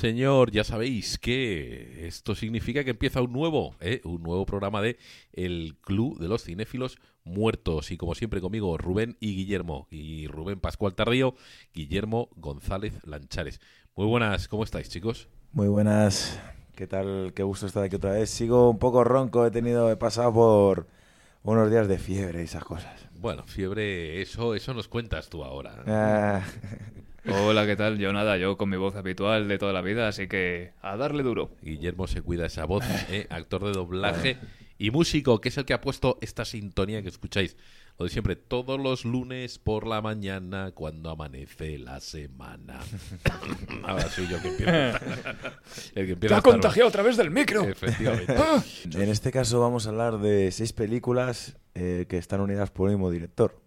señor, ya sabéis que esto significa que empieza un nuevo, ¿eh? un nuevo programa de El Club de los Cinéfilos Muertos. Y como siempre conmigo, Rubén y Guillermo. Y Rubén Pascual Tardío, Guillermo González Lanchares. Muy buenas, ¿cómo estáis, chicos? Muy buenas. ¿Qué tal? Qué gusto estar aquí otra vez. Sigo un poco ronco, he tenido, he pasado por unos días de fiebre y esas cosas. Bueno, fiebre, eso, eso nos cuentas tú ahora. Ah, Hola, ¿qué tal? Yo nada, yo con mi voz habitual de toda la vida, así que a darle duro. Guillermo se cuida esa voz, ¿eh? actor de doblaje y músico, que es el que ha puesto esta sintonía que escucháis. Lo de siempre, todos los lunes por la mañana, cuando amanece la semana. Ahora soy yo que empiezo. El que empieza a estar- a través del micro! Efectivamente. en este caso vamos a hablar de seis películas eh, que están unidas por el mismo director.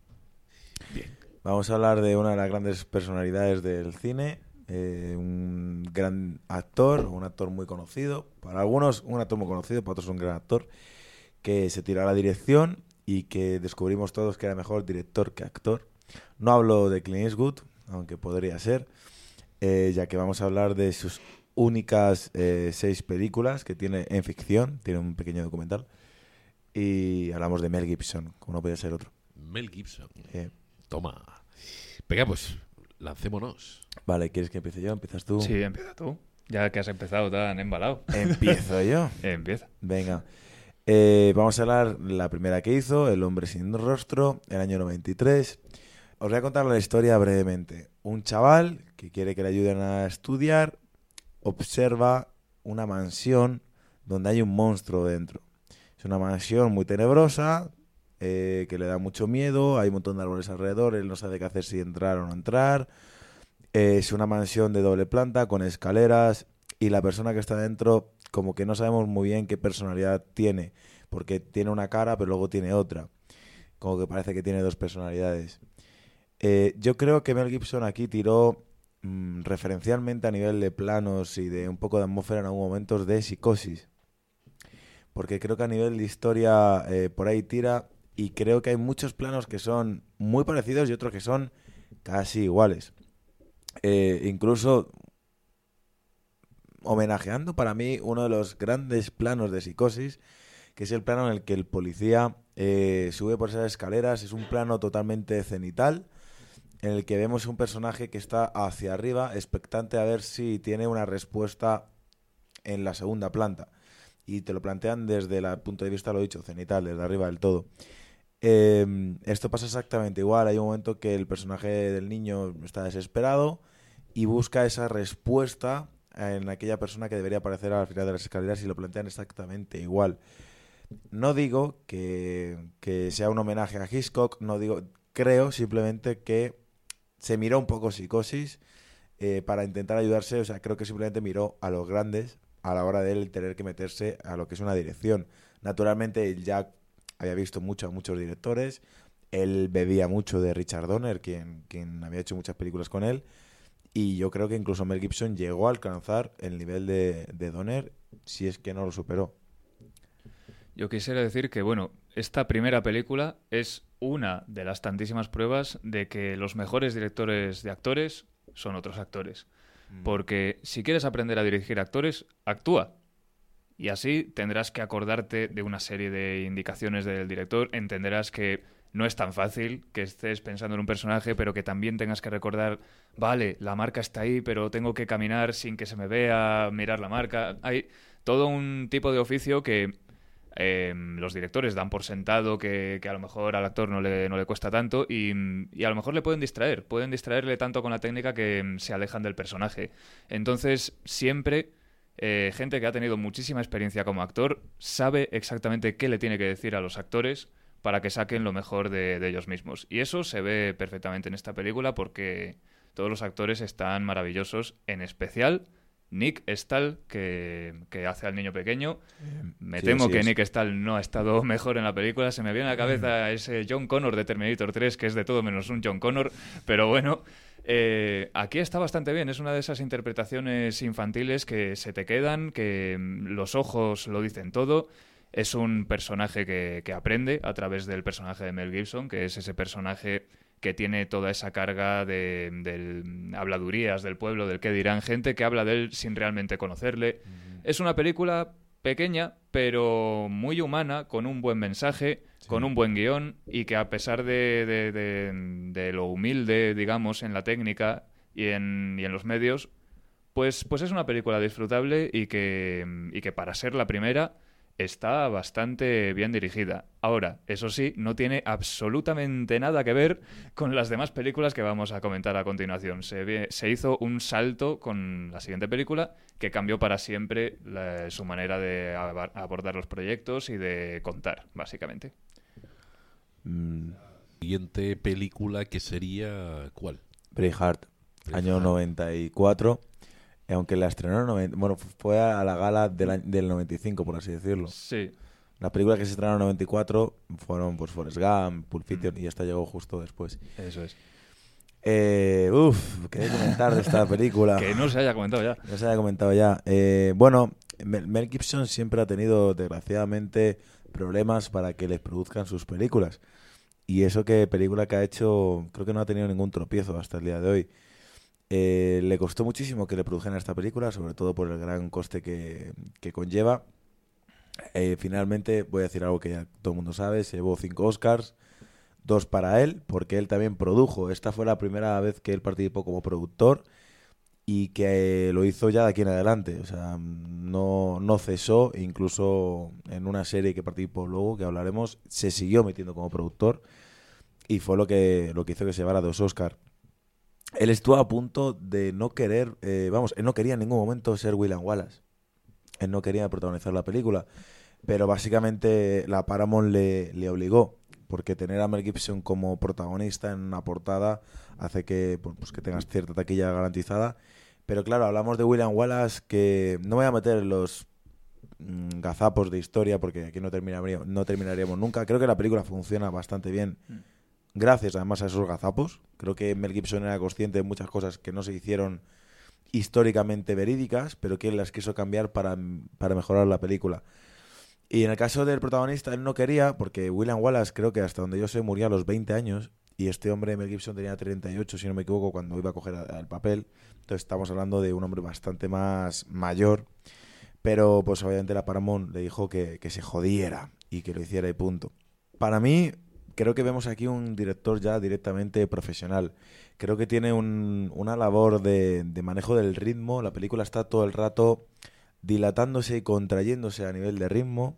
Vamos a hablar de una de las grandes personalidades del cine, eh, un gran actor, un actor muy conocido. Para algunos, un actor muy conocido, para otros, un gran actor, que se tiró a la dirección y que descubrimos todos que era mejor director que actor. No hablo de Clint Eastwood, aunque podría ser, eh, ya que vamos a hablar de sus únicas eh, seis películas que tiene en ficción, tiene un pequeño documental, y hablamos de Mel Gibson, como no podía ser otro. Mel Gibson. Toma. Venga, pues lancémonos. vale, ¿quieres que empiece yo? ¿Empiezas tú? Sí, empieza tú. Ya que has empezado tan embalado. Empiezo yo. Empieza. Venga. Eh, vamos a hablar la primera que hizo, El hombre sin rostro, el año 93. Os voy a contar la historia brevemente. Un chaval que quiere que le ayuden a estudiar observa una mansión donde hay un monstruo dentro. Es una mansión muy tenebrosa, eh, que le da mucho miedo, hay un montón de árboles alrededor, él no sabe qué hacer si entrar o no entrar. Eh, es una mansión de doble planta con escaleras y la persona que está dentro como que no sabemos muy bien qué personalidad tiene, porque tiene una cara pero luego tiene otra, como que parece que tiene dos personalidades. Eh, yo creo que Mel Gibson aquí tiró mm, referencialmente a nivel de planos y de un poco de atmósfera en algunos momentos de psicosis, porque creo que a nivel de historia por ahí tira y creo que hay muchos planos que son muy parecidos y otros que son casi iguales. Eh, incluso homenajeando para mí uno de los grandes planos de psicosis, que es el plano en el que el policía eh, sube por esas escaleras. Es un plano totalmente cenital, en el que vemos un personaje que está hacia arriba, expectante a ver si tiene una respuesta en la segunda planta. Y te lo plantean desde el punto de vista, lo he dicho, cenital, desde arriba del todo. Eh, esto pasa exactamente igual. Hay un momento que el personaje del niño está desesperado y busca esa respuesta en aquella persona que debería aparecer al final de las escaleras y lo plantean exactamente igual. No digo que, que sea un homenaje a Hitchcock, no digo, creo simplemente que se miró un poco psicosis eh, para intentar ayudarse, o sea, creo que simplemente miró a los grandes a la hora de él tener que meterse a lo que es una dirección. Naturalmente, él ya había visto mucho a muchos directores, él bebía mucho de Richard Donner, quien, quien había hecho muchas películas con él, y yo creo que incluso Mel Gibson llegó a alcanzar el nivel de, de Donner, si es que no lo superó. Yo quisiera decir que, bueno, esta primera película es una de las tantísimas pruebas de que los mejores directores de actores son otros actores. Porque si quieres aprender a dirigir actores, actúa. Y así tendrás que acordarte de una serie de indicaciones del director, entenderás que no es tan fácil que estés pensando en un personaje, pero que también tengas que recordar, vale, la marca está ahí, pero tengo que caminar sin que se me vea, mirar la marca. Hay todo un tipo de oficio que eh, los directores dan por sentado que, que a lo mejor al actor no le, no le cuesta tanto y, y a lo mejor le pueden distraer, pueden distraerle tanto con la técnica que mm, se alejan del personaje. Entonces, siempre eh, gente que ha tenido muchísima experiencia como actor sabe exactamente qué le tiene que decir a los actores para que saquen lo mejor de, de ellos mismos. Y eso se ve perfectamente en esta película porque todos los actores están maravillosos, en especial Nick Stahl, que, que hace al niño pequeño. Me sí, temo que es. Nick Stahl no ha estado mejor en la película. Se me viene a la cabeza ese John Connor de Terminator 3, que es de todo menos un John Connor. Pero bueno, eh, aquí está bastante bien. Es una de esas interpretaciones infantiles que se te quedan, que mm, los ojos lo dicen todo. Es un personaje que, que aprende a través del personaje de Mel Gibson, que es ese personaje que tiene toda esa carga de, del- habladurías del pueblo, del que dirán, gente que habla de él sin realmente conocerle. Es una película pequeña, pero muy humana, con un buen mensaje, con un buen guion y que a pesar de, de- de- de lo humilde, digamos, en la técnica y en, y en los medios, pues, pues es una película disfrutable y que, y que para ser la primera está bastante bien dirigida. Ahora, eso sí, no tiene absolutamente nada que ver con las demás películas que vamos a comentar a continuación. Se, hizo un salto con la siguiente película que cambió para siempre la- su manera de abordar los proyectos y de contar, básicamente. Mm, Siguiente película que sería. ¿Cuál? Braveheart, año Braveheart. 94. Y Aunque la estrenó en bueno, fue a la gala del, del 95, por así decirlo. Sí, Las películas que se estrenaron en 94 fueron pues Forrest Gump, Pulp Fiction y esta llegó justo después. eso es. Eh, uf, qué comentar de esta película. Que no se haya comentado ya. Ya se había comentado ya. Eh, bueno, Mel Gibson siempre ha tenido, desgraciadamente, problemas para que les produzcan sus películas. Y eso que película que ha hecho, creo que no ha tenido ningún tropiezo hasta el día de hoy. Eh, le costó muchísimo que le produjeran esta película, sobre todo por el gran coste que, conlleva. Eh, finalmente, voy a decir algo que ya todo el mundo sabe, se llevó cinco Oscars, dos para él, porque él también produjo. Esta fue la primera vez que él participó como productor y que lo hizo ya de aquí en adelante. O sea, no, no cesó, incluso en una serie que participó luego, que hablaremos, se siguió metiendo como productor y fue lo que, lo que hizo que se llevara dos Oscar. Él estuvo a punto de no querer, eh, vamos, él no quería en ningún momento ser William Wallace. Él no quería protagonizar la película, pero básicamente la Paramount le, obligó, porque tener a Mel Gibson como protagonista en una portada hace que, pues, que tengas cierta taquilla garantizada. Pero claro, hablamos de William Wallace, que no voy a meter los mm, gazapos de historia, porque aquí no terminaríamos, no terminaríamos nunca. Creo que la película funciona bastante bien, gracias además a esos gazapos. Creo que Mel Gibson era consciente de muchas cosas que no se hicieron históricamente verídicas, pero que él las quiso cambiar para, para mejorar la película. Y en el caso del protagonista, él no quería, porque William Wallace, creo que hasta donde yo sé, murió a los 20 años, y este hombre, Mel Gibson, tenía 38, si no me equivoco, cuando iba a coger el papel. Entonces estamos hablando de un hombre bastante más mayor, pero pues obviamente la Paramount le dijo que, que se jodiera y que lo hiciera y punto. Para mí, creo que vemos aquí un director ya directamente profesional. Creo que tiene un- una labor de, de manejo del ritmo. La película está todo el rato dilatándose y contrayéndose a nivel de ritmo.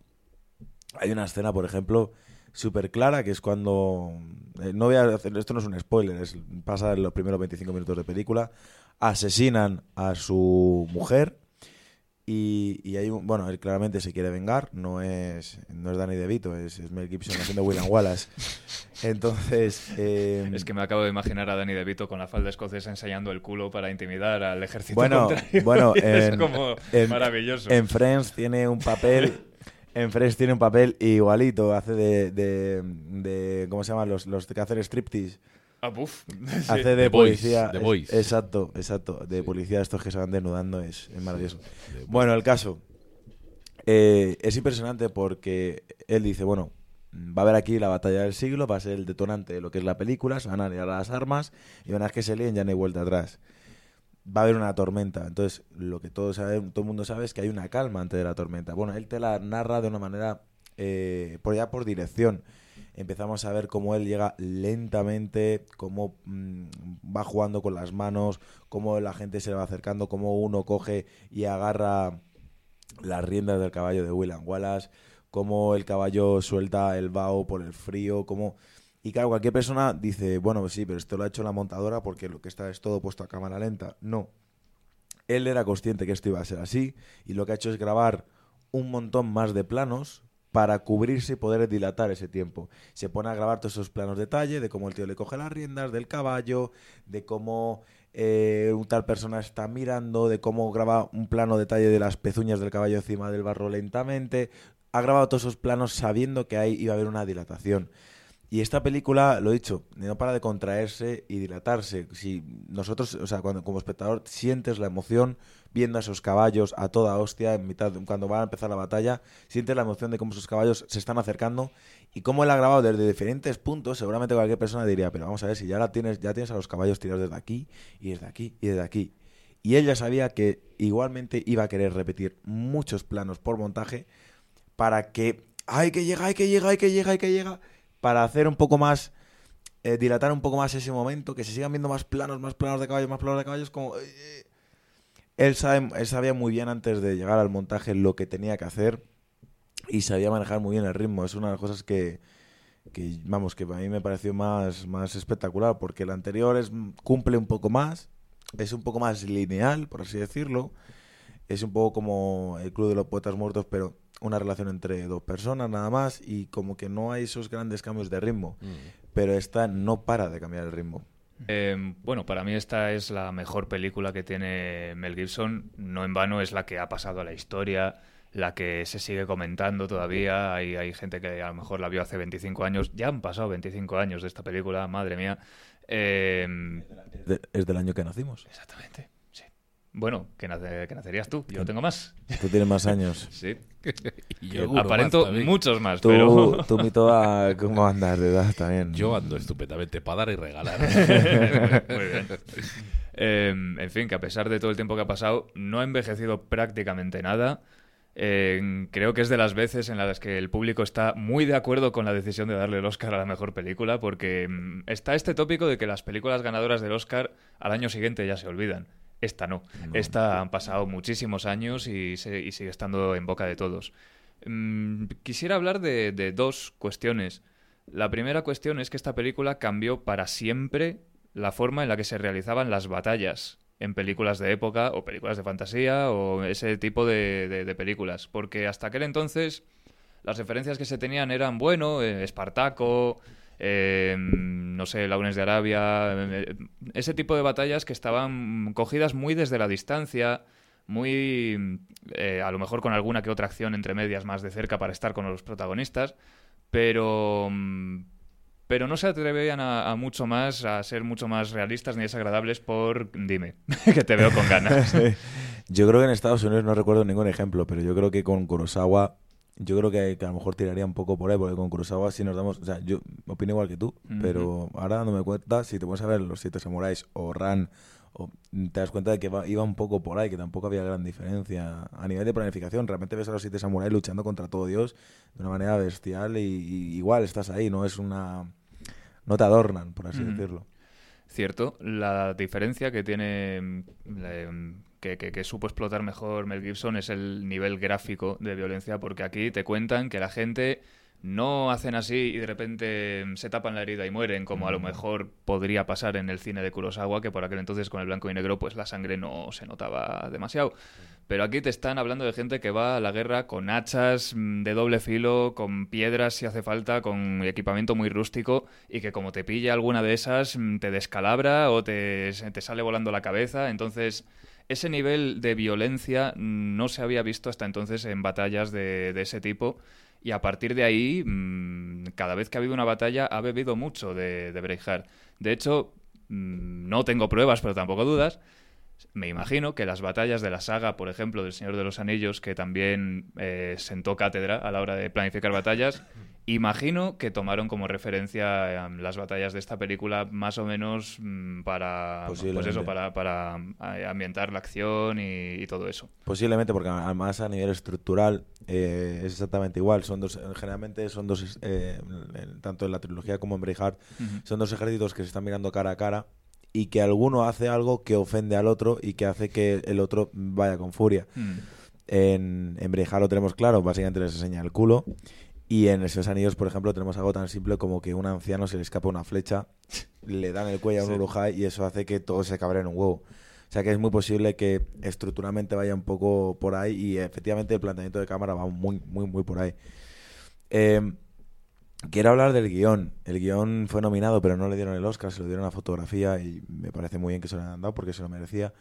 Hay una escena, por ejemplo, súper clara, que es cuando... eh, no voy a hacer, esto no es un spoiler, es, pasa en los primeros 25 minutos de película. Asesinan a su mujer y, y hay un... Bueno, él claramente se quiere vengar, no es, no es Danny DeVito, es, es Mel Gibson haciendo William Wallace. Entonces... eh, Es que me acabo de imaginar a Danny DeVito con la falda escocesa enseñando el culo para intimidar al ejército Bueno, contrario. bueno, es en- como en- maravilloso. En Friends tiene un papel. En Friends tiene un papel igualito. Hace de. de, de- ¿Cómo se llama? Los, los que hacen striptease. Ah. Hace de The Boys, policía. Es- exacto, exacto. De policía, estos que se van desnudando. Es, es maravilloso. Bueno, el caso. eh, es impresionante porque él dice: bueno, va a haber aquí la batalla del siglo, va a ser el detonante de lo que es la película, se van a liar las armas y una vez que se líen ya no hay vuelta atrás. Va a haber una tormenta. Entonces, lo que todos sabe, todo el mundo sabe es que hay una calma antes de la tormenta. Bueno, él te la narra de una manera, eh, por ya por dirección. Empezamos a ver cómo él llega lentamente, cómo mm, va jugando con las manos, cómo la gente se le va acercando, cómo uno coge y agarra las riendas del caballo de William Wallace, cómo el caballo suelta el vaho por el frío, cómo... Y claro, cualquier persona dice, bueno, pues sí, pero esto lo ha hecho la montadora porque lo que está es todo puesto a cámara lenta. No. Él era consciente que esto iba a ser así y lo que ha hecho es grabar un montón más de planos para cubrirse y poder dilatar ese tiempo. Se pone a grabar todos esos planos detalle de cómo el tío le coge las riendas del caballo, de cómo eh, tal persona está mirando, de cómo graba un plano detalle de las pezuñas del caballo encima del barro lentamente. Ha grabado todos esos planos sabiendo que ahí iba a haber una dilatación. Y esta película, lo he dicho, no para de contraerse y dilatarse. Si nosotros, o sea, cuando como espectador sientes la emoción viendo a esos caballos a toda hostia en mitad cuando va a empezar la batalla, sientes la emoción de cómo esos caballos se están acercando y cómo él ha grabado desde diferentes puntos, seguramente cualquier persona diría, pero vamos a ver si ya la tienes, ya tienes a los caballos tirados desde aquí y desde aquí y desde aquí. Y él ya sabía que igualmente iba a querer repetir muchos planos por montaje para que hay que llega, hay que llega, hay que llega, hay que llega para hacer un poco más, eh, dilatar un poco más ese momento, que se sigan viendo más planos, más planos de caballos, más planos de caballos, como... él, sabe, él sabía muy bien antes de llegar al montaje lo que tenía que hacer y sabía manejar muy bien el ritmo. Es una de las cosas que, que vamos, que a mí me pareció más, más espectacular, porque el anterior es, cumple un poco más, es un poco más lineal, por así decirlo. Es un poco como el Club de los Poetas Muertos, pero una relación entre dos personas nada más y como que no hay esos grandes cambios de ritmo. Mm. Pero esta no para de cambiar el ritmo. Em, bueno, para mí esta es la mejor película que tiene Mel Gibson. No en vano es la que ha pasado a la historia, la que se sigue comentando todavía. Hay, hay gente que a lo mejor la vio hace 25 años. Ya han pasado 25 años de esta película, madre mía. Em, es del año que nacimos. Exactamente. Bueno, que, nacerías tú. Yo tengo más. Tú tienes más años. sí. yo aparento muchos más. Tú, pero... tú mito a cómo andas de edad también. Yo ando estupendamente para dar y regalar. Muy bien. Em, en fin, que a pesar de todo el tiempo que ha pasado, no ha envejecido prácticamente nada. Eh, creo que es de las veces en las que el público está muy de acuerdo con la decisión de darle el Oscar a la mejor película, porque mm, está este tópico de que las películas ganadoras del Oscar al año siguiente ya se olvidan. Esta no. Esta han pasado muchísimos años y, sigue estando en boca de todos. Mm, quisiera hablar de, dos cuestiones. La primera cuestión es que esta película cambió para siempre la forma en la que se realizaban las batallas en películas de época o películas de fantasía o ese tipo de, películas. Porque hasta aquel entonces las referencias que se tenían eran, bueno, eh, Espartaco, eh, no sé, Launes de Arabia, eh, ese tipo de batallas que estaban cogidas muy desde la distancia, muy, eh, a lo mejor con alguna que otra acción entre medias más de cerca para estar con los protagonistas, pero, pero no se atrevían a, mucho más, a ser mucho más realistas ni desagradables por, dime, que te veo con ganas. Yo creo que en Estados Unidos no recuerdo ningún ejemplo, pero yo creo que con Kurosawa yo creo que, a lo mejor tiraría un poco por ahí, porque con Kurosawa si nos damos... O sea, yo opino igual que tú, pero ahora dándome cuenta, si te pones a ver Los Siete Samuráis o Ran, o, te das cuenta de que iba un poco por ahí, que tampoco había gran diferencia. A nivel de planificación, realmente ves a Los Siete Samuráis luchando contra todo Dios de una manera bestial y, igual estás ahí, no es una... No te adornan, por así decirlo. Cierto, la diferencia que tiene que, supo explotar mejor Mel Gibson es el nivel gráfico de violencia, porque aquí te cuentan que la gente no hacen así y de repente se tapan la herida y mueren, como a lo mm. mejor podría pasar en el cine de Kurosawa, que por aquel entonces con el blanco y negro pues la sangre no se notaba demasiado. Pero aquí te están hablando de gente que va a la guerra con hachas mm, de doble filo, con piedras si hace falta, con equipamiento muy rústico y que como te pilla alguna de esas mm, te descalabra o te, te sale volando la cabeza. Entonces ese nivel de violencia no se había visto hasta entonces en batallas de, ese tipo. Y a partir de ahí, mm, cada vez que ha habido una batalla, ha bebido mucho de, de De hecho, mm, no tengo pruebas, pero tampoco dudas. Me imagino que las batallas de la saga, por ejemplo, del Señor de los Anillos, que también eh, sentó cátedra a la hora de planificar batallas, Imagino que tomaron como referencia em, las batallas de esta película más o menos mm, para, pues eso, para, eh, ambientar la acción y, todo eso. Posiblemente, porque además a nivel estructural eh, es exactamente igual. Son dos, generalmente son dos, eh, tanto en la trilogía como en Braveheart, son dos ejércitos que se están mirando cara a cara y que alguno hace algo que ofende al otro y que hace que el otro vaya con furia. Mm. En, en Braveheart lo tenemos claro, básicamente les enseña el culo. Y en esos anillos, por ejemplo, tenemos algo tan simple como que a un anciano se le escapa una flecha, le dan el cuello a un urujai y eso hace que todo se cabre en un huevo. O sea que es muy posible que estructuralmente vaya un poco por ahí y efectivamente el planteamiento de cámara va muy, muy, muy por ahí. Em, quiero hablar del guion. El guion fue nominado, pero no le dieron el Oscar, se lo dieron a fotografía y me parece muy bien que se lo hayan dado porque se lo merecía.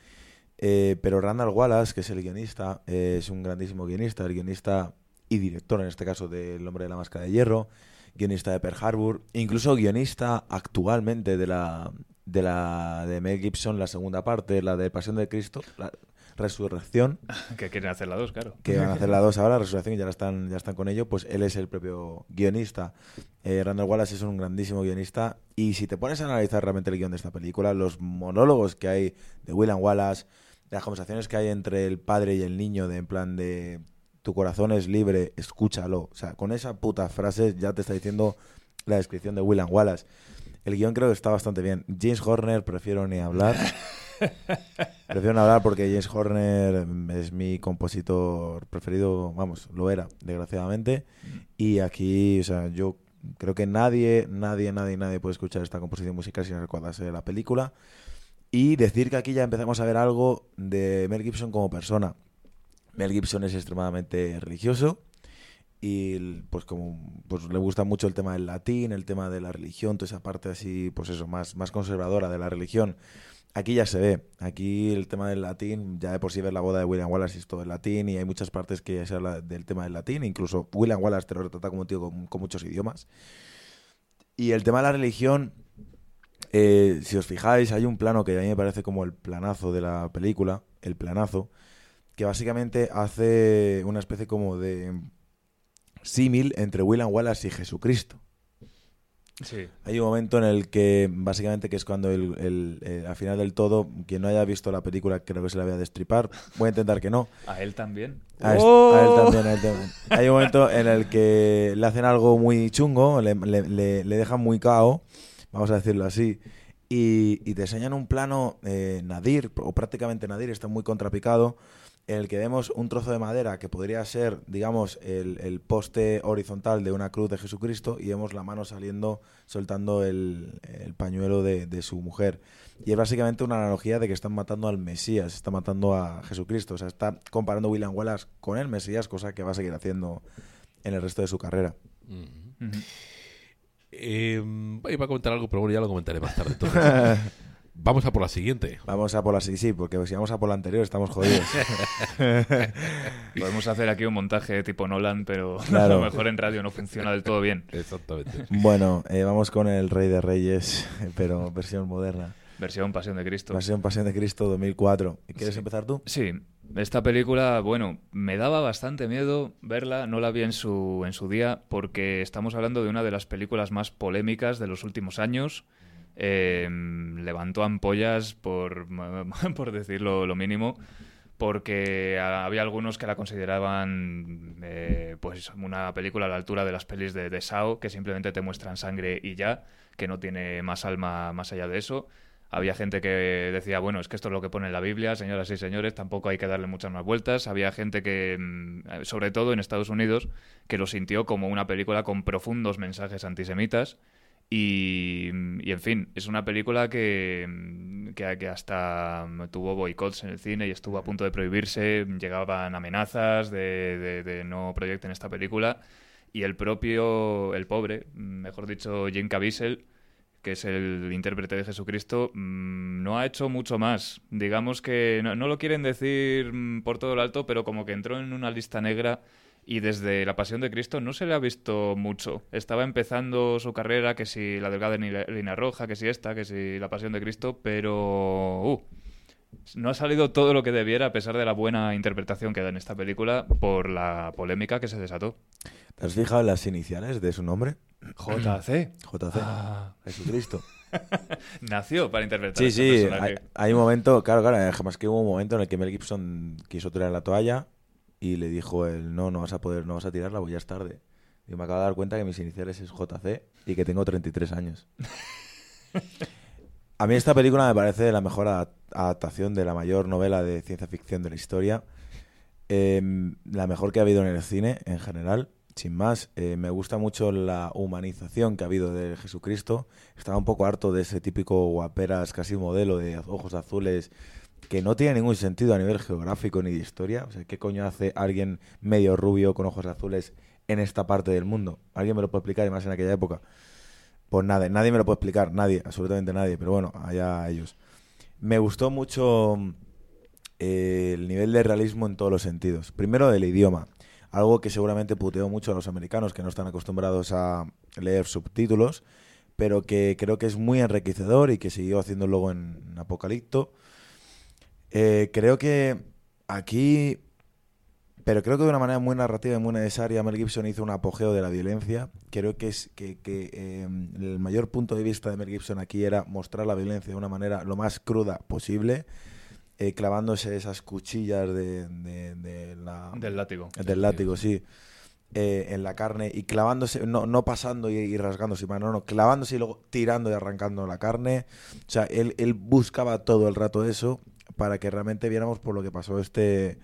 Eh, pero Randall Wallace, que es el guionista, es un grandísimo guionista. El guionista y director, en este caso, del Hombre de la Máscara de Hierro, guionista de Pearl Harbor, incluso guionista actualmente de la de la de Mel Gibson, la segunda parte, la de Pasión de Cristo, Resurrección. que quieren hacer la dos, claro. Que van a hacer la dos ahora, Resurrección, y ya están, ya están con ello. Pues él es el propio guionista. Eh, Randall Wallace es un grandísimo guionista. Y si te pones a analizar realmente el guion de esta película, los monólogos que hay de William Wallace, las conversaciones que hay entre el padre y el niño, de en plan de tu corazón es libre, escúchalo. O sea, con esa puta frase ya te está diciendo la descripción de William Wallace. El guion creo que está bastante bien. James Horner prefiero ni hablar. prefiero no hablar porque James Horner es mi compositor preferido, vamos, lo era, desgraciadamente. Y aquí, o sea, yo creo que nadie, nadie, nadie, nadie puede escuchar esta composición musical sin recordarse de la película. Y decir que aquí ya empezamos a ver algo de Mel Gibson como persona. Mel Gibson es extremadamente religioso y pues como pues le gusta mucho el tema del latín, el tema de la religión, toda esa parte así, pues eso, más, más conservadora de la religión. Aquí ya se ve, aquí el tema del latín, ya de por sí ver la boda de William Wallace es todo el latín y hay muchas partes que se habla del tema del latín, incluso William Wallace te lo retrata como un tío con, con muchos idiomas. Y el tema de la religión, eh, si os fijáis, hay un plano que a mí me parece como el planazo de la película, el planazo, que básicamente hace una especie como de símil entre William Wallace y Jesucristo. Sí. Hay un momento en el que, básicamente, que es cuando el, el- eh, al final del todo, quien no haya visto la película, creo que se la voy a destripar. Voy a intentar que no. A él también. A, ¡Oh! a él también, a él también. Hay un momento en el que le hacen algo muy chungo, le, le- le- le dejan muy cao, vamos a decirlo así, y, y te enseñan un plano eh, nadir, o prácticamente nadir, está muy contrapicado, en el que vemos un trozo de madera que podría ser, digamos, el, el poste horizontal de una cruz de Jesucristo y vemos la mano saliendo, soltando el, el pañuelo de, de su mujer. Y es básicamente una analogía de que están matando al Mesías, está matando a Jesucristo. O sea, está comparando William Wallace con el Mesías, cosa que va a seguir haciendo en el resto de su carrera. Eh, iba a comentar algo, pero bueno, ya lo comentaré más tarde. Vamos a por la siguiente. Vamos a por la sí, sí, porque si vamos a por la anterior estamos jodidos. Podemos hacer aquí un montaje tipo Nolan, pero Claro. a lo mejor en radio no funciona del todo bien. Exactamente. bueno, eh, vamos con el Rey de Reyes, pero versión moderna. Versión Pasión de Cristo. Versión Pasión de Cristo 2004. ¿Quieres Sí. empezar tú? Sí, esta película, bueno, me daba bastante miedo verla, no la vi en su, en su día, porque estamos hablando de una de las películas más polémicas de los últimos años. Eh, levantó ampollas, por, por decirlo lo mínimo, porque había algunos que la consideraban eh, pues una película a la altura de las pelis de, de Sao, que simplemente te muestran sangre y ya, que no tiene más alma más allá de eso. Había gente que decía, bueno, es que esto es lo que pone en la Biblia, señoras y señores, tampoco hay que darle muchas más vueltas. Había gente que, mm, sobre todo en Estados Unidos, que lo sintió como una película con profundos mensajes antisemitas. Y, y, en fin, es una película que, mm, que, que hasta tuvo boicots en el cine y estuvo a punto de prohibirse. Llegaban amenazas de, de- de no proyecten esta película. Y el propio, el pobre, mejor dicho, Jim Caviezel, que es el intérprete de Jesucristo, mm, no ha hecho mucho más. Digamos que no, no lo quieren decir mm, por todo lo alto, pero como que entró en una lista negra y desde La Pasión de Cristo no se le ha visto mucho. Estaba empezando su carrera, que si la delgada línea roja, que si esta, que si La Pasión de Cristo, pero... uh, no ha salido todo lo que debiera a pesar de la buena interpretación que da en esta película por la polémica que se desató. ¿Te has fijado en las iniciales de su nombre? JC. JC. Ah. Jesucristo. Nació para interpretar Sí, a este sí, personaje. hay, hay un momento, claro, claro, jamás que hubo un momento en el que Mel Gibson quiso tirar la toalla y le dijo él, no, no vas a poder, no vas a tirarla, pues ya es tarde. Y me acabo de dar cuenta que mis iniciales es JC y que tengo 33 años. A mí esta película me parece la mejor adap- adaptación de la mayor novela de ciencia ficción de la historia. Em, la mejor que ha habido en el cine en general. Sin más, eh, me gusta mucho la humanización que ha habido de Jesucristo. Estaba un poco harto de ese típico guaperas, casi modelo de ojos azules, que no tiene ningún sentido a nivel geográfico ni de historia. O sea, ¿qué coño hace alguien medio rubio con ojos azules en esta parte del mundo? ¿Alguien me lo puede explicar? Y más en aquella época. Pues nada, nadie me lo puede explicar, nadie, absolutamente nadie, pero bueno, allá ellos. Me gustó mucho eh, el nivel de realismo en todos los sentidos. Primero, el idioma. algo que seguramente puteó mucho a los americanos que no están acostumbrados a leer subtítulos, pero que creo que es muy enriquecedor y que siguió haciendo luego en Apocalipto. Eh, creo que aquí, pero creo que de una manera muy narrativa y muy necesaria, Mel Gibson hizo un apogeo de la violencia. Creo que es que, que eh, el mayor punto de vista de Mel Gibson aquí era mostrar la violencia de una manera lo más cruda posible. eh, clavándose esas cuchillas de, de- de la, Del látigo. del látigo, sí, eh, en la carne y clavándose, no, no pasando y, y rasgándose, no, no, clavándose y luego tirando y arrancando la carne. O sea, él, él buscaba todo el rato eso para que realmente viéramos por lo que pasó este,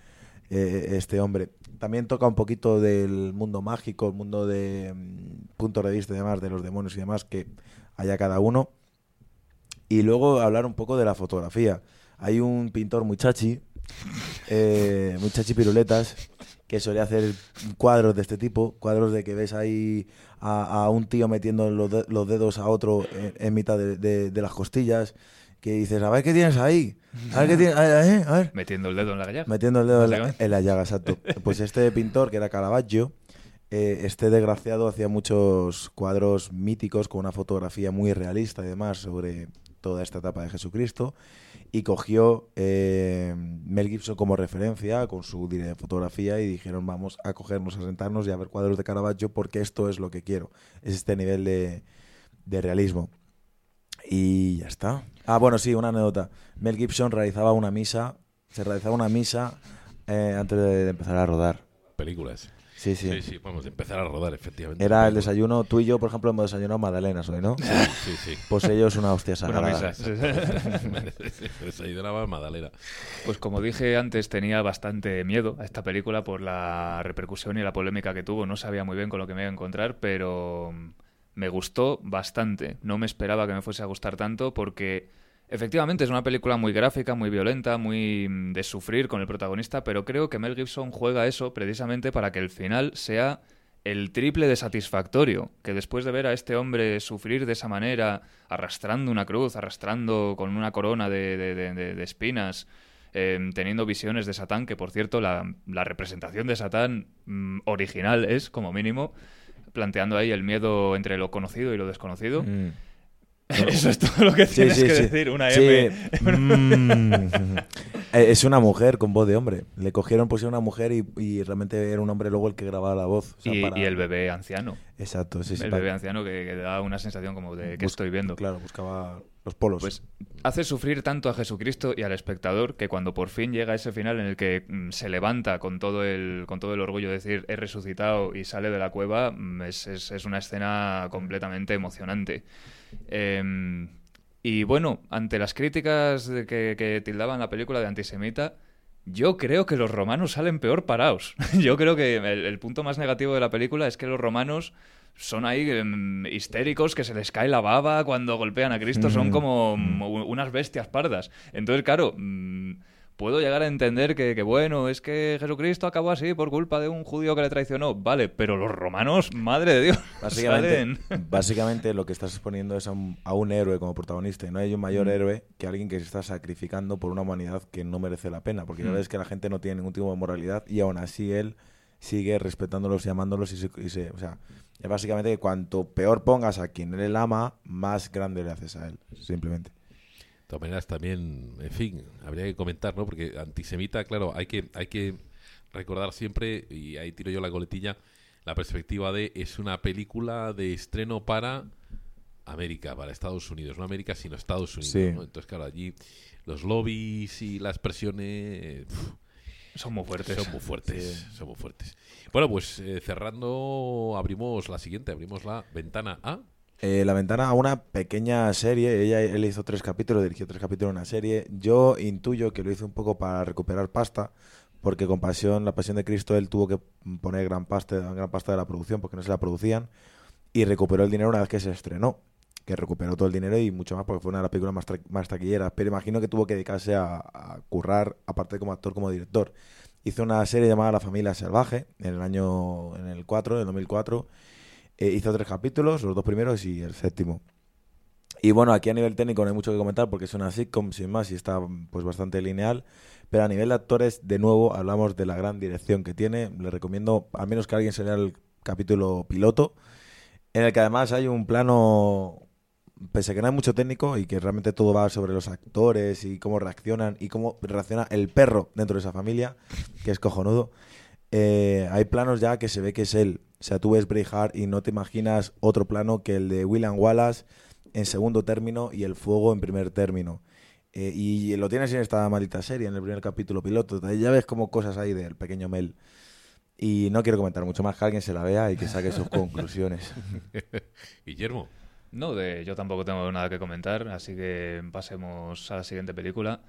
eh, este hombre. También toca un poquito del mundo mágico, el mundo de mm, punto de vista y demás, de los demonios y demás que haya cada uno. Y luego hablar un poco de la fotografía. Hay un pintor muy chachi, eh, muy chachi piruletas, que solía hacer cuadros de este tipo, cuadros de que ves ahí a, un tío metiendo los, de- los dedos a otro en, mitad de, de- de las costillas, que dices, a ver qué tienes ahí, a ver qué tienes, a ver, a ver. Metiendo el dedo en la galla. Metiendo el dedo en la, Básicamente. en la llaga, exacto. Pues este pintor, que era Caravaggio, eh, este desgraciado hacía muchos cuadros míticos con una fotografía muy realista y demás sobre toda esta etapa de Jesucristo y cogió eh, Mel Gibson como referencia con su de fotografía y dijeron vamos a cogernos, a sentarnos y a ver cuadros de Caravaggio porque esto es lo que quiero, es este nivel de, de realismo. Y ya está. Ah, bueno, sí, una anécdota. Mel Gibson realizaba una misa, se realizaba una misa eh, antes de empezar a rodar. Películas. Sí, sí. Sí, sí, vamos, de empezar a rodar, efectivamente. Era el desayuno, tú y yo, por ejemplo, hemos desayunado magdalenas hoy, ¿no? Sí, sí. Pues ellos una hostia Una sagrada. Desayunaba Madalena. Pues como dije antes, tenía bastante miedo a esta película por la repercusión y la polémica que tuvo. No sabía muy bien con lo que me iba a encontrar, pero me gustó bastante. No me esperaba que me fuese a gustar tanto porque efectivamente es una película muy gráfica, muy violenta, muy mm, de sufrir con el protagonista, pero creo que Mel Gibson juega eso precisamente para que el final sea el triple de satisfactorio, que después de ver a este hombre sufrir de esa manera, arrastrando una cruz, arrastrando con una corona de, de- de- de- espinas, eh, teniendo visiones de Satán, que por cierto la, la representación de Satán mm, original es, como mínimo, planteando ahí el miedo entre lo conocido y lo desconocido. Mm. Eso es todo lo que tienes sí, que sí. decir, una. M. Mm. Eh, es una mujer con voz de hombre. Le cogieron, pusieron una mujer y, y realmente era un hombre luego el que grababa la voz. O sea, Y, para- y el bebé anciano. Exacto, sí, sí. el para- bebé anciano que, que da una sensación como de que Bus- estoy viendo. Claro, buscaba los polos. Pues hace sufrir tanto a Jesucristo y al espectador que cuando por fin llega ese final en el que mm, se levanta con todo el, con todo el orgullo de decir he resucitado y sale de la cueva, mm, es, es- una escena completamente emocionante. Em, y bueno, ante las críticas de que, que tildaban la película de antisemita, yo creo que los romanos salen peor parados. Yo creo que el punto más negativo de la película es que los romanos son ahí em, histéricos, que se les cae la baba cuando golpean a Cristo, son Mm. como mm, unas bestias pardas. Entonces, claro, mm, puedo llegar a entender que, que, bueno, es que Jesucristo acabó así por culpa de un judío que le traicionó. Vale, pero los romanos, madre de Dios, Básicamente, salen- básicamente lo que estás exponiendo es a un, a un héroe como protagonista. Y no hay un mayor Mm. héroe que alguien que se está sacrificando por una humanidad que no merece la pena. Porque ya Mm. ves que la gente no tiene ningún tipo de moralidad y aún así él sigue respetándolos y amándolos. Y se, y se- o sea, es básicamente que cuanto peor pongas a quien él ama, más grande le haces a él. Simplemente. De todas maneras, también, en fin, habría que comentar, ¿no? Porque antisemita, claro, hay que, hay que recordar siempre, y ahí tiro yo la coletilla, la perspectiva de es una película de estreno para América, para Estados Unidos, no América, sino Estados Unidos. Sí. ¿no? Entonces, claro, allí los lobbies y las presiones son muy fuertes. son muy fuertes, son muy fuertes. Bueno, pues eh, cerrando, abrimos la siguiente, abrimos la ventana A. Eh, la ventana a una pequeña serie. Ella, él hizo tres capítulos, dirigió tres capítulos de una serie. Yo intuyo que lo hizo un poco para recuperar pasta, porque con Pasión, la Pasión de Cristo, él tuvo que poner gran pasta, gran pasta de la producción porque no se la producían y recuperó el dinero una vez que se estrenó. Recuperó todo el dinero y mucho más porque fue una de las películas más, más taquilleras. Pero imagino que tuvo que dedicarse a, currar, aparte como actor, como director. Hizo una serie llamada La Familia Salvaje en el año en el 4, en el 2004. Eh, hizo tres capítulos, los dos primeros y el séptimo. Y bueno, aquí a nivel técnico no hay mucho que comentar porque es una sitcom sin más y está pues bastante lineal. Pero a nivel de actores, de nuevo, hablamos de la gran dirección que tiene. Le recomiendo, al menos que alguien se lea el capítulo piloto, en el que además hay un plano, pese a que no hay mucho técnico y que realmente todo va sobre los actores y cómo reaccionan y cómo reacciona el perro dentro de esa familia, que es cojonudo. Eh, hay planos ya que se ve que es él. O sea, tú ves Braveheart y no te imaginas otro plano que el de William Wallace en segundo término y el fuego en primer término. Eh, y lo tienes en esta maldita serie, en el primer capítulo piloto. Ya ves como cosas ahí del pequeño Mel. Y no quiero comentar mucho más, que alguien se la vea y que saque sus conclusiones. Guillermo. No, de, yo tampoco tengo nada que comentar, así que pasemos a la siguiente película,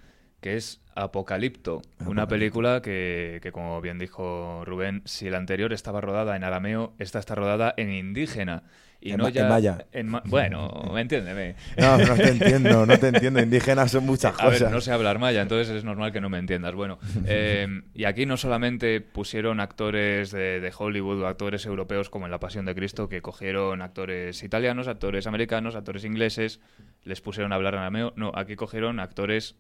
que es Apocalipto, una película que, que, como bien dijo Rubén, si la anterior estaba rodada en arameo, esta está rodada en indígena. Y En no ya en maya. en ma- bueno, entiéndeme. No, no te entiendo, no te entiendo. Indígenas son muchas A cosas. ver, no sé hablar maya, entonces es normal que no me entiendas. Bueno, eh, y aquí no solamente pusieron actores de, de Hollywood o actores europeos como en La Pasión de Cristo, que cogieron actores italianos, actores americanos, actores ingleses, les pusieron a hablar en arameo. No, aquí cogieron actores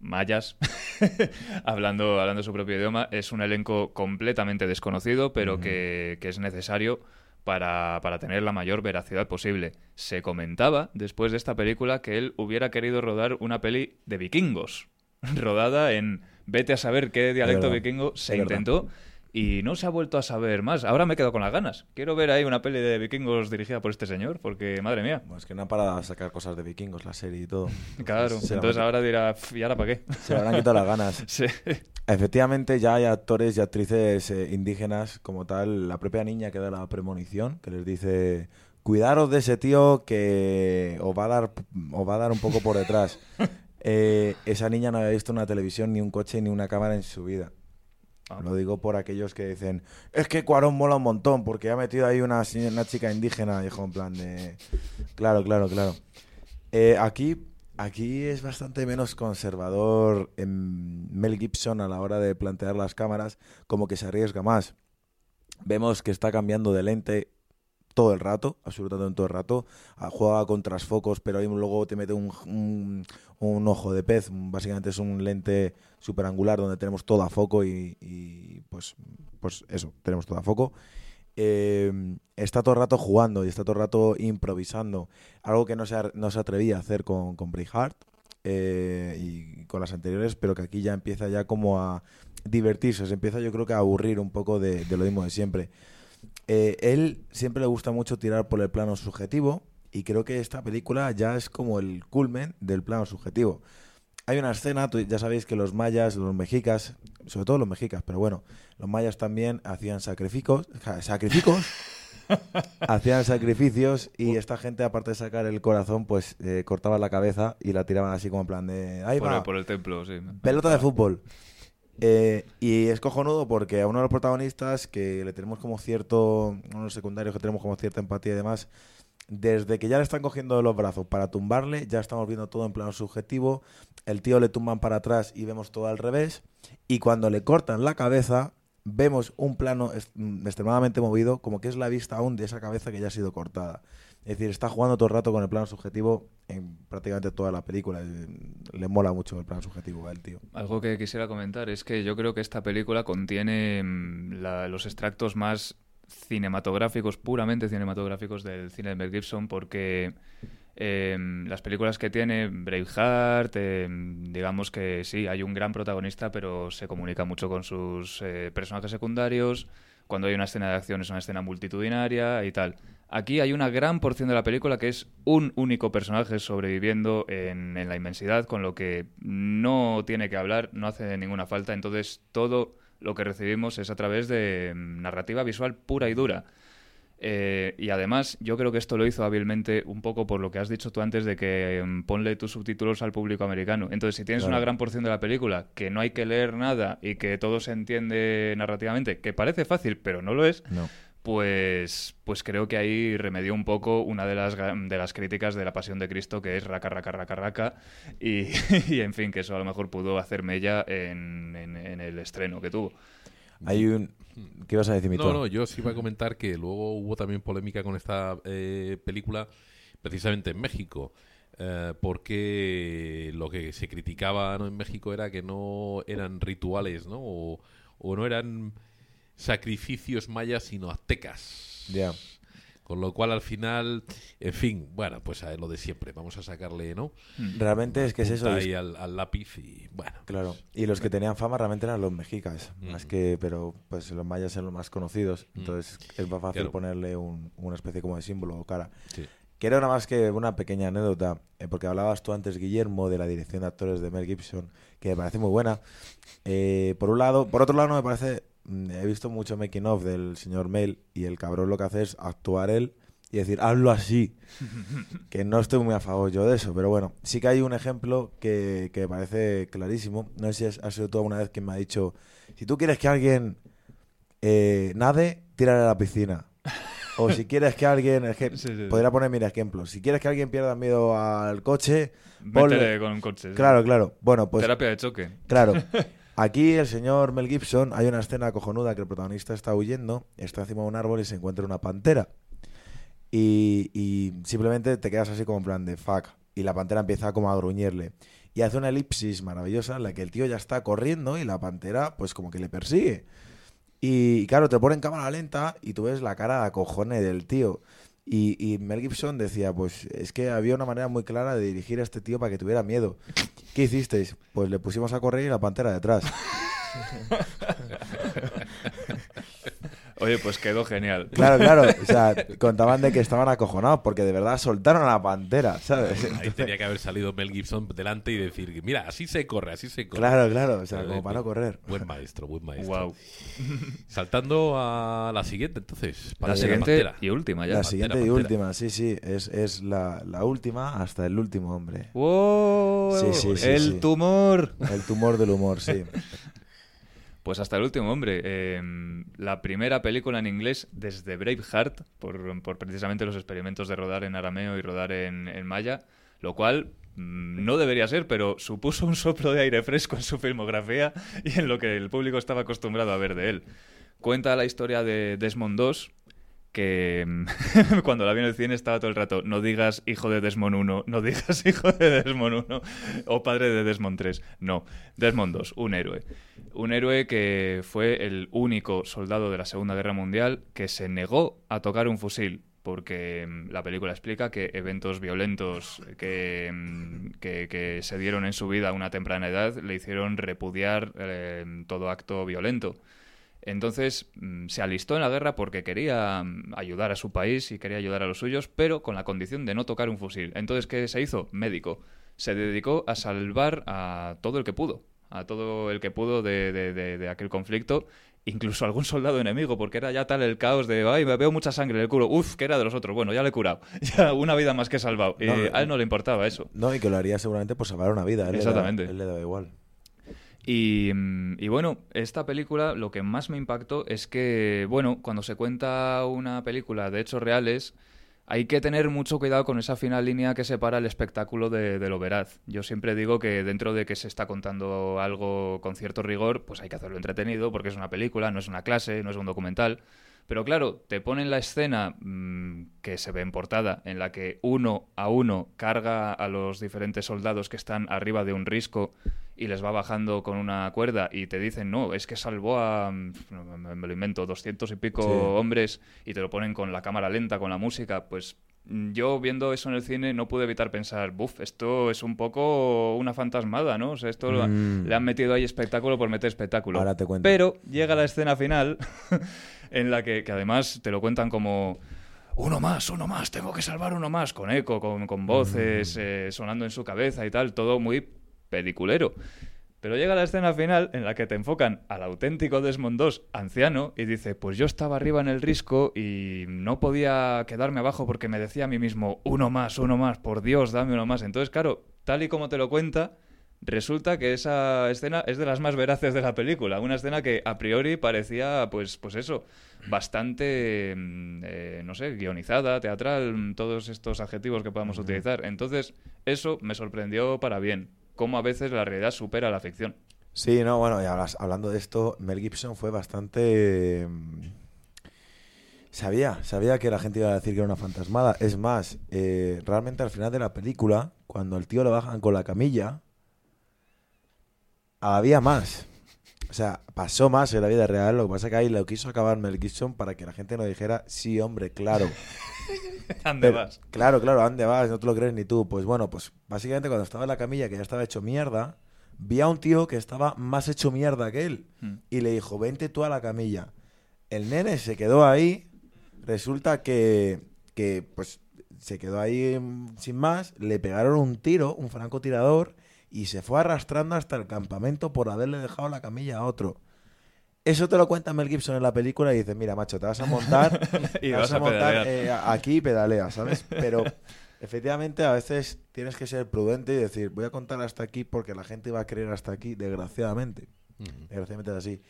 mayas, hablando, hablando su propio idioma. Es un elenco completamente desconocido, pero que, que es necesario para, para tener la mayor veracidad posible. Se comentaba, después de esta película, que él hubiera querido rodar una peli de vikingos, rodada en vete a saber qué dialecto vikingo se es verdad. Y no se ha vuelto a saber más. Ahora me quedo con las ganas. Quiero ver ahí una peli de vikingos dirigida por este señor, porque madre mía. Bueno, es que no han parado de sacar cosas de vikingos, la serie y todo. Claro. Entonces ahora dirá, "Pf, ¿y ahora para qué? Se le habrán quitado las ganas. Sí. Efectivamente, ya hay actores y actrices eh, indígenas como tal. La propia niña que da la premonición, que les dice: Cuidaros de ese tío que os va a dar, os va a dar un poco por detrás. Eh, esa niña no había visto una televisión, ni un coche, ni una cámara en su vida. Lo digo por aquellos que dicen: Es que Cuarón mola un montón porque ha metido ahí una, una chica indígena. Dijo, en plan de. Claro, claro, claro. Eh, aquí, aquí es bastante menos conservador en Mel Gibson a la hora de plantear las cámaras, como que se arriesga más. Vemos que está cambiando de lente todo el rato, absolutamente todo el rato. Ah, Juega con trasfocos, pero ahí luego te mete un- un ojo de pez. Básicamente es un lente superangular donde tenemos todo a foco y, pues, pues eso, tenemos todo a foco. Eh, está todo el rato jugando y está todo el rato improvisando. Algo que no se, no se atrevía a hacer con, con Braveheart eh, y con las anteriores, pero que aquí ya empieza ya como a divertirse, se empieza yo creo que a aburrir un poco de, de lo mismo de siempre. Eh, él siempre le gusta mucho tirar por el plano subjetivo y creo que esta película ya es como el culmen del plano subjetivo. Hay una escena, ya sabéis que los mayas, los mexicas, sobre todo los mexicas, pero bueno, los mayas también hacían sacrificos, sacrificos, hacían sacrificios y esta gente, aparte de sacar el corazón, pues eh, cortaban la cabeza y la tiraban así como en plan de... Ahí Por, va, el, por el templo, sí. pelota de fútbol. Eh, y es cojonudo porque a uno de los protagonistas, que le tenemos como cierto, uno de los secundarios que tenemos como cierta empatía y demás, desde que ya le están cogiendo de los brazos para tumbarle, ya estamos viendo todo en plano subjetivo, el tío le tumban para atrás y vemos todo al revés, y cuando le cortan la cabeza, vemos un plano mm, extremadamente movido, como que es la vista aún de esa cabeza que ya ha sido cortada. Es decir, está jugando todo el rato con el plano subjetivo en prácticamente toda la película. y Le mola mucho el plano subjetivo al tío. Algo que quisiera comentar es que yo creo que esta película contiene mm, la- los extractos más cinematográficos, puramente cinematográficos del cine de Mel Gibson, porque eh, las películas que tiene Braveheart, eh, digamos que sí, hay un gran protagonista, pero se comunica mucho con sus eh, personajes secundarios. Cuando hay una escena de acción es una escena multitudinaria y tal. Aquí hay una gran porción de la película que es un único personaje sobreviviendo en, en la inmensidad, con lo que no tiene que hablar, no hace ninguna falta. Entonces todo lo que recibimos es a través de mm, narrativa visual pura y dura. Eh, y además, yo creo que esto lo hizo hábilmente un poco por lo que has dicho tú antes de que mm, ponle tus subtítulos al público americano. Entonces, si tienes Claro. una gran porción de la película que no hay que leer nada y que todo se entiende narrativamente, que parece fácil, pero no lo es, No. Pues, pues creo que ahí remedió un poco una de las, de las críticas de la Pasión de Cristo, que es raca, raca, raca, raca. Y, y, en fin, que eso a lo mejor pudo hacer mella en, en- en el estreno que tuvo. Hay un... ¿Qué ibas a decir, Mito? No, no, yo sí iba a comentar que luego hubo también polémica con esta eh, película, precisamente en México. eh, porque lo que se criticaba ¿no? en México era que no eran rituales, ¿no? O, o no eran sacrificios mayas, sino aztecas. Ya. Con lo cual, al final, en fin, bueno, pues a lo de siempre. Vamos a sacarle, ¿no? Realmente es que es eso. Ahí al, al lápiz y, bueno. Claro. Y los que tenían fama realmente eran los mexicas. Más Mm. que, pero pues los mayas eran los más conocidos. Mm. Entonces es más fácil Claro. ponerle un- una especie como de símbolo o cara. Sí. Que era nada más que una pequeña anécdota, eh, porque hablabas tú antes, Guillermo, de la dirección de actores de Mel Gibson, que me parece muy buena. Eh, por un lado, por otro lado, no me parece. Mm, He visto mucho making of del señor Mel y el cabrón lo que hace es actuar él y decir, hazlo así. que no estoy muy a favor yo de eso, pero bueno, sí que hay un ejemplo que, que me parece clarísimo. No sé si has, has sido tú alguna vez quien me ha dicho: si tú quieres que alguien eh, nade, tírale a la piscina. O si quieres que alguien. Es que Sí, sí, sí. podría poner mil ejemplos. Si quieres que alguien pierda miedo al coche, ponle- Métele con coches. Claro, claro. Bueno, pues Terapia de choque. claro. Aquí el señor Mel Gibson, hay una escena cojonuda que el protagonista está huyendo, está encima de un árbol y se encuentra una pantera. Y, simplemente te quedas así como en plan de fuck. Y la pantera empieza como a gruñirle. Y hace una elipsis maravillosa en la que el tío ya está corriendo y la pantera pues como que le persigue. Y claro, te pone en cámara lenta y tú ves la cara a cojones del tío. Y, y Mel Gibson decía, pues es que había una manera muy clara de dirigir a este tío para que tuviera miedo. ¿Qué hicisteis? Pues le pusimos a correr y la pantera detrás. Oye, pues quedó genial. Claro, claro. O sea, contaban de que estaban acojonados porque de verdad soltaron a la pantera, ¿sabes? Ahí tenía que haber salido Mel Gibson delante y decir, mira, así se corre, así se corre. claro, claro. O sea, Vale, como para no correr. Buen maestro, buen maestro. Wow. Saltando a la siguiente, entonces. para La siguiente Pantera. y última ya. La Pantera, siguiente y pantera. última, sí, sí. Es, es la, la última hasta el último hombre. ¡Wow! Sí, sí, sí, el sí. tumor. El tumor del humor, sí. Pues hasta el último hombre. Eh, la primera película en inglés desde Braveheart, por, por precisamente los experimentos de rodar en arameo y rodar en, en maya, lo cual mm, no debería ser, pero supuso un soplo de aire fresco en su filmografía y en lo que el público estaba acostumbrado a ver de él. Cuenta la historia de Desmond II, que mm, cuando la vi en el cine estaba todo el rato, no digas hijo de Desmond 1, no digas hijo de Desmond 1 o padre de Desmond 3. No, Desmond II, un héroe. Un héroe que fue el único soldado de la Segunda Guerra Mundial que se negó a tocar un fusil. Porque mm, la película explica que eventos violentos que, mm, que, que se dieron en su vida a una temprana edad le hicieron repudiar eh, todo acto violento. Entonces mm, se alistó en la guerra porque quería mm, ayudar a su país y quería ayudar a los suyos, pero con la condición de no tocar un fusil. Entonces, ¿qué se hizo? Médico. Se dedicó a salvar a todo el que pudo, a todo el que pudo de, de- de- de aquel conflicto, incluso a algún soldado enemigo, porque era ya tal el caos de, ay, me veo mucha sangre en el culo, uf, que era de los otros, bueno, ya le he curado, ya una vida más que he salvado. Y a él no le importaba eso. No, y que lo haría seguramente por salvar una vida. Él le da- Exactamente. él le daba igual. Y, mm, y bueno, esta película lo que más me impactó es que, bueno, cuando se cuenta una película de hechos reales, hay que tener mucho cuidado con esa fina línea que separa el espectáculo de, de lo veraz. Yo siempre digo que dentro de que se está contando algo con cierto rigor, pues hay que hacerlo entretenido porque es una película, no es una clase, no es un documental. Pero claro, te ponen la escena mm, que se ve en portada, en la que uno a uno carga a los diferentes soldados que están arriba de un risco y les va bajando con una cuerda y te dicen, no, es que salvó a, mm, me lo invento, doscientos y pico Sí. hombres y te lo ponen con la cámara lenta, con la música, pues mm, yo viendo eso en el cine no pude evitar pensar, buf, esto es un poco una fantasmada, ¿no? O sea, esto lo- Mm. le han metido ahí espectáculo por meter espectáculo. Ahora te cuento. Pero llega la escena final en la que, que además te lo cuentan como uno más, uno más, tengo que salvar uno más, con eco, con, con voces eh, sonando en su cabeza y tal, todo muy peliculero. Pero llega la escena final en la que te enfocan al auténtico Desmond II, anciano, y dice, pues yo estaba arriba en el risco y no podía quedarme abajo porque me decía a mí mismo, uno más, uno más, por Dios, dame uno más. Entonces, claro, tal y como te lo cuenta, resulta que esa escena es de las más veraces de la película. Una escena que a priori parecía, pues, pues eso, bastante, mm, eh, no sé, guionizada, teatral, mm, todos estos adjetivos que podamos utilizar. Entonces, eso me sorprendió para bien. Cómo a veces la realidad supera la ficción. Sí, no, bueno, y hablando de esto, Mel Gibson fue bastante... mm, Sabía, sabía que la gente iba a decir que era una fantasmada. Es más, eh, realmente al final de la película, cuando al tío lo bajan con la camilla, había más. O sea, pasó más en la vida real. Lo que pasa es que ahí lo quiso acabar Mel Gibson para que la gente no dijera, sí, hombre, claro. ¿Dónde Pero- vas? Claro, claro, ¿a dónde vas? No te lo crees ni tú. Pues bueno, pues básicamente cuando estaba en la camilla, que ya estaba hecho mierda, vi a un tío que estaba más hecho mierda que él. Mm. Y le dijo, vente tú a la camilla. El nene se quedó ahí. Resulta que, que pues, se quedó ahí sin más. Le pegaron un tiro, un francotirador, y se fue arrastrando hasta el campamento por haberle dejado la camilla a otro. Eso te lo cuenta Mel Gibson en la película y dice, mira, macho, te vas a montar, Y te vas a montar eh, aquí y pedaleas, ¿sabes? Pero efectivamente a veces tienes que ser prudente y decir, voy a contar hasta aquí porque la gente va a creer hasta aquí, desgraciadamente. Desgraciadamente es así.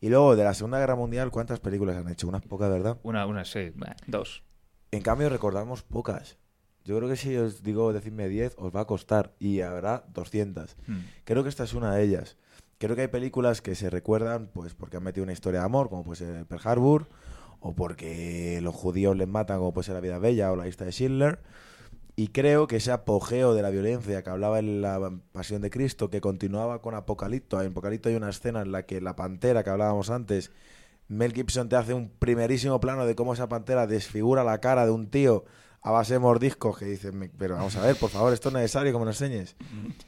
Y luego, de la Segunda Guerra Mundial, ¿cuántas películas han hecho? Unas pocas, ¿verdad? Una, una, sí. Dos. En cambio, recordamos pocas. Yo creo que si os digo decirme 10, os va a costar. Y habrá 200. Mm. Creo que esta es una de ellas. Creo que hay películas que se recuerdan pues porque han metido una historia de amor, como puede ser Pearl Harbor, o porque los judíos les matan, como puede ser La vida bella o La lista de Schindler. Y creo que ese apogeo de la violencia que hablaba en la Pasión de Cristo, que continuaba con Apocalipto. En Apocalipto hay una escena en la que la pantera que hablábamos antes, Mel Gibson te hace un primerísimo plano de cómo esa pantera desfigura la cara de un tío a base de mordiscos que dicen, "Me- pero vamos a ver, por favor, esto es necesario que me lo enseñes.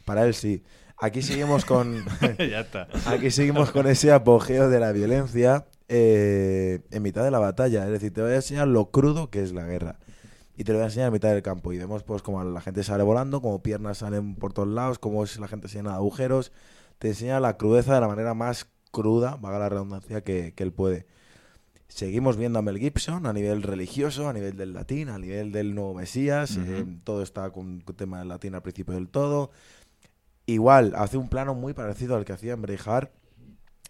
Para él sí. Aquí seguimos con ya está. aquí seguimos con ese apogeo de la violencia eh, en mitad de la batalla. Es decir, te voy a enseñar lo crudo que es la guerra. Y te lo voy a enseñar en mitad del campo. Y vemos pues como la gente sale volando, como piernas salen por todos lados, como es la gente se llena de agujeros. Te enseña la crudeza de la manera más cruda, vaga la redundancia, que, que él puede. Seguimos viendo a Mel Gibson a nivel religioso, a nivel del latín, a nivel del nuevo Mesías. Eh, todo está con, con tema del latín al principio del todo. Igual, hace un plano muy parecido al que hacía en Braveheart.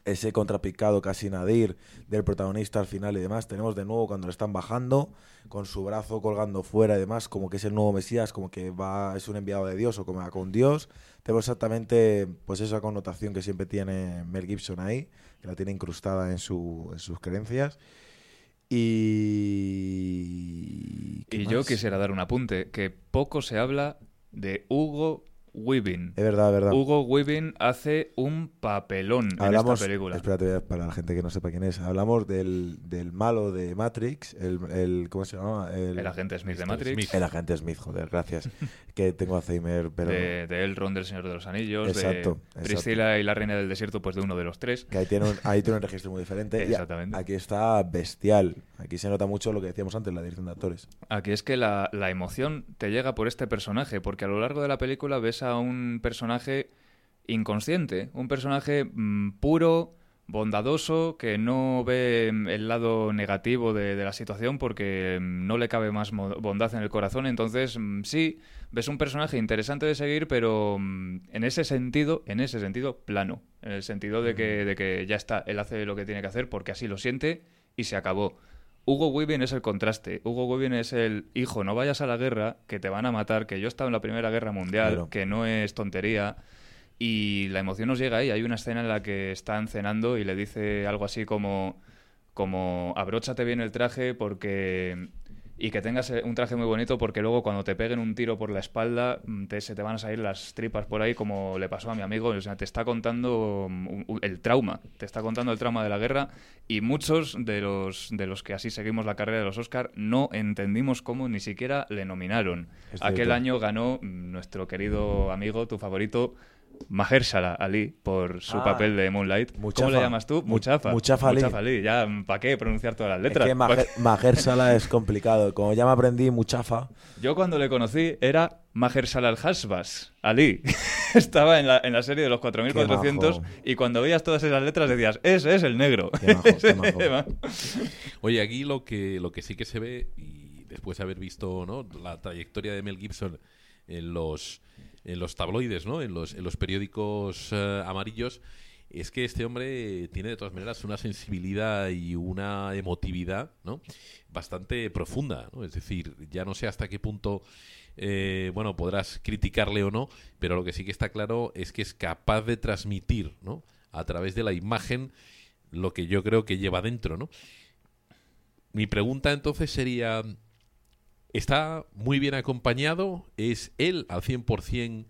Ese contrapicado casi nadir del protagonista al final y demás. Tenemos de nuevo cuando lo están bajando, con su brazo colgando fuera y demás, como que es el nuevo Mesías, como que va, es un enviado de Dios o como va con Dios. Tenemos exactamente pues esa connotación que siempre tiene Mel Gibson ahí, que la tiene incrustada en, su, en sus creencias. Y. ¿qué Y yo quisiera dar un apunte, que poco se habla de Hugo Weaving. Es verdad, es verdad. Hugo Weaving hace un papelón Hablamos, en esta película. espérate, a- para la gente que no sepa quién es, hablamos del, del malo de Matrix, el, el- ¿cómo se llama? El, El agente Smith de. Matrix, Smith. el agente Smith, joder, gracias. que tengo Alzheimer, pero de, de Elrond del Señor de los Anillos, Exacto, de exacto. Priscila y la Reina del Desierto, pues de uno de los tres. que ahí tiene un, ahí tiene un registro muy diferente. Y a- Exactamente. aquí está bestial. Aquí se nota mucho lo que decíamos antes, la dirección de actores. Aquí es que la, la emoción te llega por este personaje, porque a lo largo de la película ves a un personaje inconsciente, un personaje mm, puro, bondadoso, que no ve mm, el lado negativo de, de la situación porque mm, no le cabe más bondad en el corazón. Entonces, mm, sí, ves un personaje interesante de seguir, pero en ese sentido, en ese sentido, plano. En el sentido de que, de que ya está, él hace lo que tiene que hacer porque así lo siente y se acabó. Hugo Weaving es el contraste. Hugo Weaving es el hijo, no vayas a la guerra, que te van a matar, que yo he estado en la Primera Guerra Mundial, Claro. que no es tontería. Y la emoción nos llega ahí. Hay una escena en la que están cenando y le dice algo así como, como abróchate bien el traje porque y que tengas eh, un traje muy bonito porque luego cuando te peguen un tiro por la espalda mm, te, se te van a salir las tripas por ahí como le pasó a mi amigo. O sea, te está contando mm, el trauma, te está contando el trauma de la guerra y muchos de los, de los que así seguimos la carrera de los Oscar no entendimos cómo ni siquiera le nominaron. Aquel año ganó mm, nuestro querido amigo, tu favorito, Mahershala Ali por su Ah, papel de Moonlight. ¿Cómo Muchafa. le llamas tú? Mu- Muchafa. Muchafa Ali. Ya, ¿para qué pronunciar todas las letras? Es que Maher, Mahershala es complicado. Como ya me aprendí muchafa, Yo cuando le conocí era Mahershala al-Hasbas, Ali. Estaba en la, en la serie de los 4400 majo. y cuando veías todas esas letras decías, ese es el negro. Qué majo, qué majo. Oye, aquí lo que, lo que sí que se ve, y después de haber visto ¿no? la trayectoria de Mel Gibson en los, en los tabloides, ¿no? en, los, en los periódicos eh, amarillos, es que este hombre tiene de todas maneras una sensibilidad y una emotividad ¿no? bastante profunda. Es decir, ya no sé hasta qué punto eh, bueno, podrás criticarle o no, pero lo que sí que está claro es que es capaz de transmitir ¿no? a través de la imagen lo que yo creo que lleva dentro, ¿no? Mi pregunta entonces sería, está muy bien acompañado, es él al 100%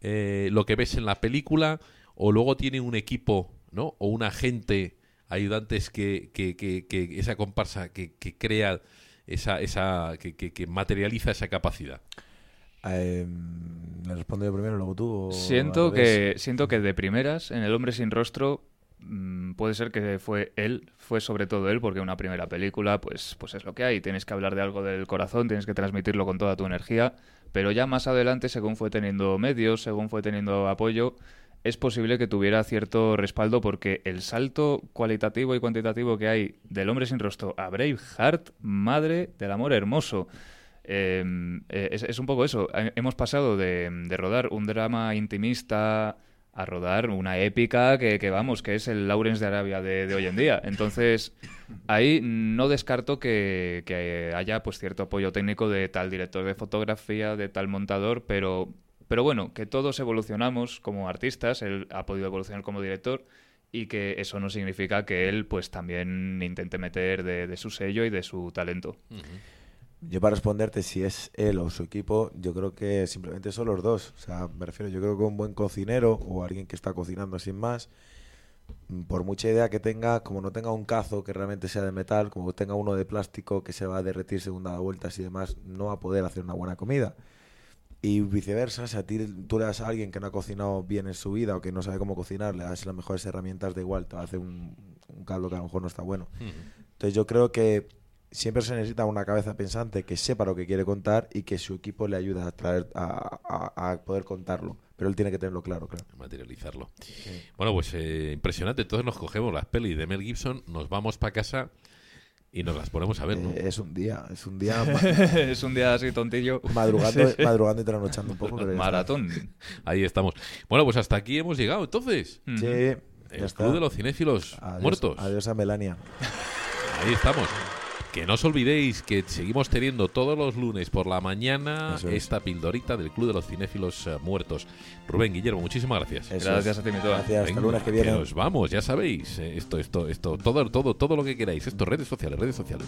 eh, lo que ves en la película, o luego tiene un equipo, ¿no? O un agente, ayudantes que, que, que, que esa comparsa que, que crea esa, esa que, que, que materializa esa capacidad. Eh, ¿Le respondo yo primero, luego tú? o Siento que, siento que de primeras, en El hombre sin rostro, mm, puede ser que fue él, fue sobre todo él, porque una primera película, pues, pues es lo que hay. Tienes que hablar de algo del corazón, tienes que transmitirlo con toda tu energía. Pero ya más adelante, según fue teniendo medios, según fue teniendo apoyo, es posible que tuviera cierto respaldo porque el salto cualitativo y cuantitativo que hay del hombre sin rostro a Braveheart, madre del amor hermoso. Eh, eh, es, es un poco eso. Hemos pasado de, de rodar un drama intimista a rodar una épica que, que, vamos, que es el Lawrence de Arabia de, hoy en día. Entonces, ahí no descarto que, haya pues cierto apoyo técnico de tal director de fotografía, de tal montador, pero, pero bueno, que todos evolucionamos como artistas, él ha podido evolucionar como director y que eso no significa que él pues también intente meter de su sello y de su talento. Yo para responderte si es él o su equipo, yo creo que simplemente son los dos. O sea, me refiero, yo creo que un buen cocinero o alguien que está cocinando sin más, mm, por mucha idea que tenga, como no tenga un cazo que realmente sea de metal, como tenga uno de plástico que se va a derretir según da vueltas y demás, no va a poder hacer una buena comida. Y viceversa, si a ti tú le das a alguien que no ha cocinado bien en su vida o que no sabe cómo cocinar, le das las mejores herramientas, de igual, te va a hacer un, un caldo que a lo mejor no está bueno. Entonces yo creo que siempre se necesita una cabeza pensante que sepa lo que quiere contar y que su equipo le ayude a, traer, a, a- a poder contarlo. Pero él tiene que tenerlo claro, claro. materializarlo. Bueno, pues eh, impresionante. Entonces nos cogemos las pelis de Mel Gibson, nos vamos para casa y nos las ponemos a ver, ¿no? Eh, es un día, es un día es un día así tontillo. madrugando, madrugando y trasnochando un poco. Pero. Maratón. Ahí estamos. Bueno, pues hasta aquí hemos llegado, entonces. Sí, El ya está. Club de los Cinéfilos Adiós- Muertos. Adiós a Melania. Ahí estamos. Que no os olvidéis que seguimos teniendo todos los lunes por la mañana Eso es. esta pildorita del Club de los Cinéfilos eh, Muertos. Rubén, Guillermo, muchísimas gracias. Eso Gracias es. a ti. Gracias, hasta lunes que viene. nos vamos, ya sabéis. eh, Esto, esto, esto, todo, todo, todo lo que queráis. Esto, redes sociales, redes sociales.